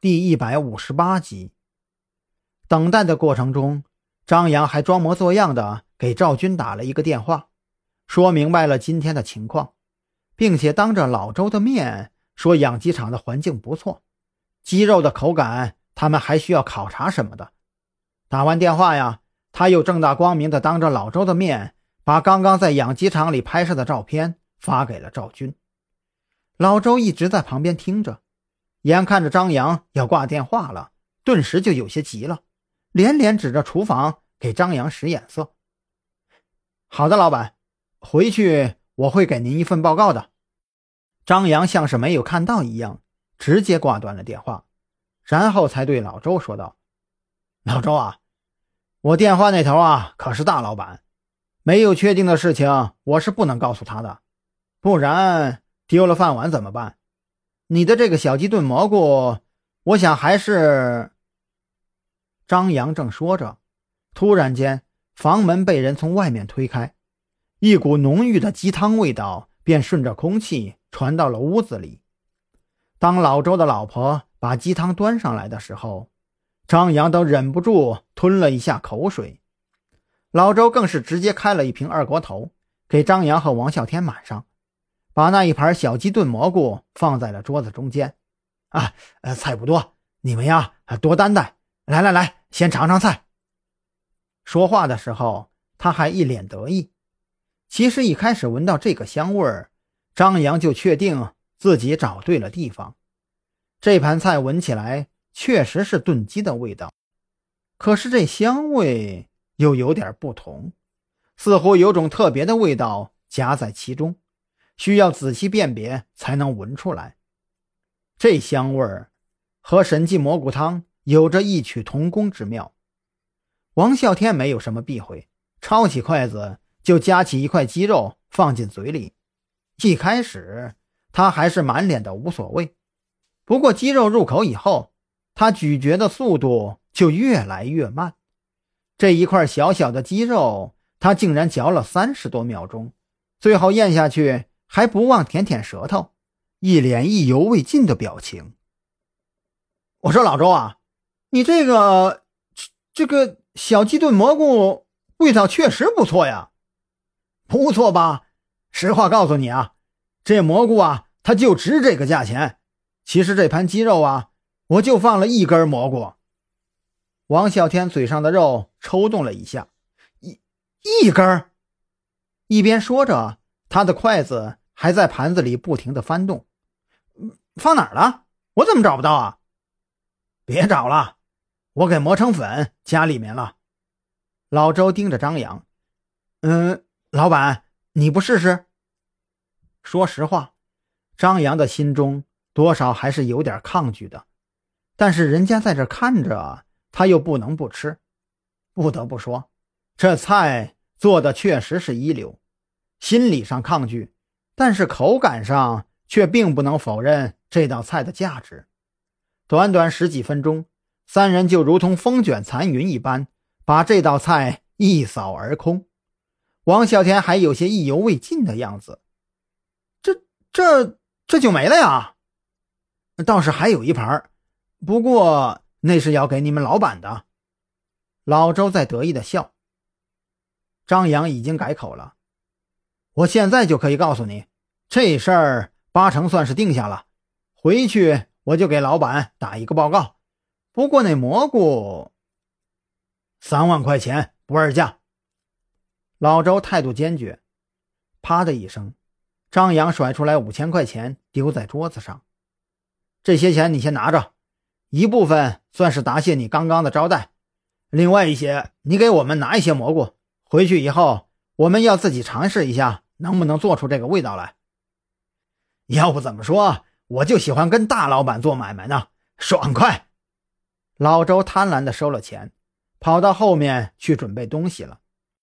第一百五十八集。等待的过程中，张扬还装模作样的给赵军打了一个电话，说明白了今天的情况，并且当着老周的面说养鸡场的环境不错，鸡肉的口感他们还需要考察什么的。打完电话呀，他又正大光明的当着老周的面把刚刚在养鸡场里拍摄的照片发给了赵军。老周一直在旁边听着。眼看着张扬要挂电话了，顿时就有些急了，连连指着厨房给张扬使眼色。好的，老板，回去我会给您一份报告的。张扬像是没有看到一样，直接挂断了电话，然后才对老周说道：“老周啊，我电话那头啊可是大老板，没有确定的事情我是不能告诉他的，不然丢了饭碗怎么办？”你的这个小鸡炖蘑菇，我想还是……张扬正说着，突然间房门被人从外面推开，一股浓郁的鸡汤味道便顺着空气传到了屋子里。当老周的老婆把鸡汤端上来的时候，张扬都忍不住吞了一下口水。老周更是直接开了一瓶二锅头，给张扬和王啸天满上。把那一盘小鸡炖蘑菇放在了桌子中间，啊，呃，菜不多，你们呀多担待。来来来，先尝尝菜。说话的时候，他还一脸得意。其实一开始闻到这个香味儿，张扬就确定自己找对了地方。这盘菜闻起来确实是炖鸡的味道，可是这香味又有点不同，似乎有种特别的味道夹在其中。需要仔细辨别才能闻出来，这香味儿和神迹蘑菇汤有着异曲同工之妙。王啸天没有什么避讳，抄起筷子就夹起一块鸡肉放进嘴里。一开始他还是满脸的无所谓，不过鸡肉入口以后，他咀嚼的速度就越来越慢。这一块小小的鸡肉，他竟然嚼了三十多秒钟，最后咽下去。还不忘舔舔舌头，一脸意犹未尽的表情。我说：“老周啊，你这个这个小鸡炖蘑菇味道确实不错呀，不错吧？实话告诉你啊，这蘑菇啊，它就值这个价钱。其实这盘鸡肉啊，我就放了一根蘑菇。”王啸天嘴上的肉抽动了一下，一一根一边说着。他的筷子还在盘子里不停的翻动，放哪儿了？我怎么找不到啊？别找了，我给磨成粉加里面了。老周盯着张扬，嗯，老板，你不试试？说实话，张扬的心中多少还是有点抗拒的，但是人家在这看着，他又不能不吃。不得不说，这菜做的确实是一流。心理上抗拒，但是口感上却并不能否认这道菜的价值。短短十几分钟，三人就如同风卷残云一般，把这道菜一扫而空。王小天还有些意犹未尽的样子。这、这、这就没了呀？倒是还有一盘，不过那是要给你们老板的。老周在得意的笑。张扬已经改口了。我现在就可以告诉你，这事儿八成算是定下了。回去我就给老板打一个报告。不过那蘑菇，三万块钱不二价。老周态度坚决。啪的一声，张扬甩出来五千块钱丢在桌子上。这些钱你先拿着，一部分算是答谢你刚刚的招待，另外一些你给我们拿一些蘑菇，回去以后我们要自己尝试一下。能不能做出这个味道来？要不怎么说我就喜欢跟大老板做买卖呢？爽快！老周贪婪的收了钱，跑到后面去准备东西了。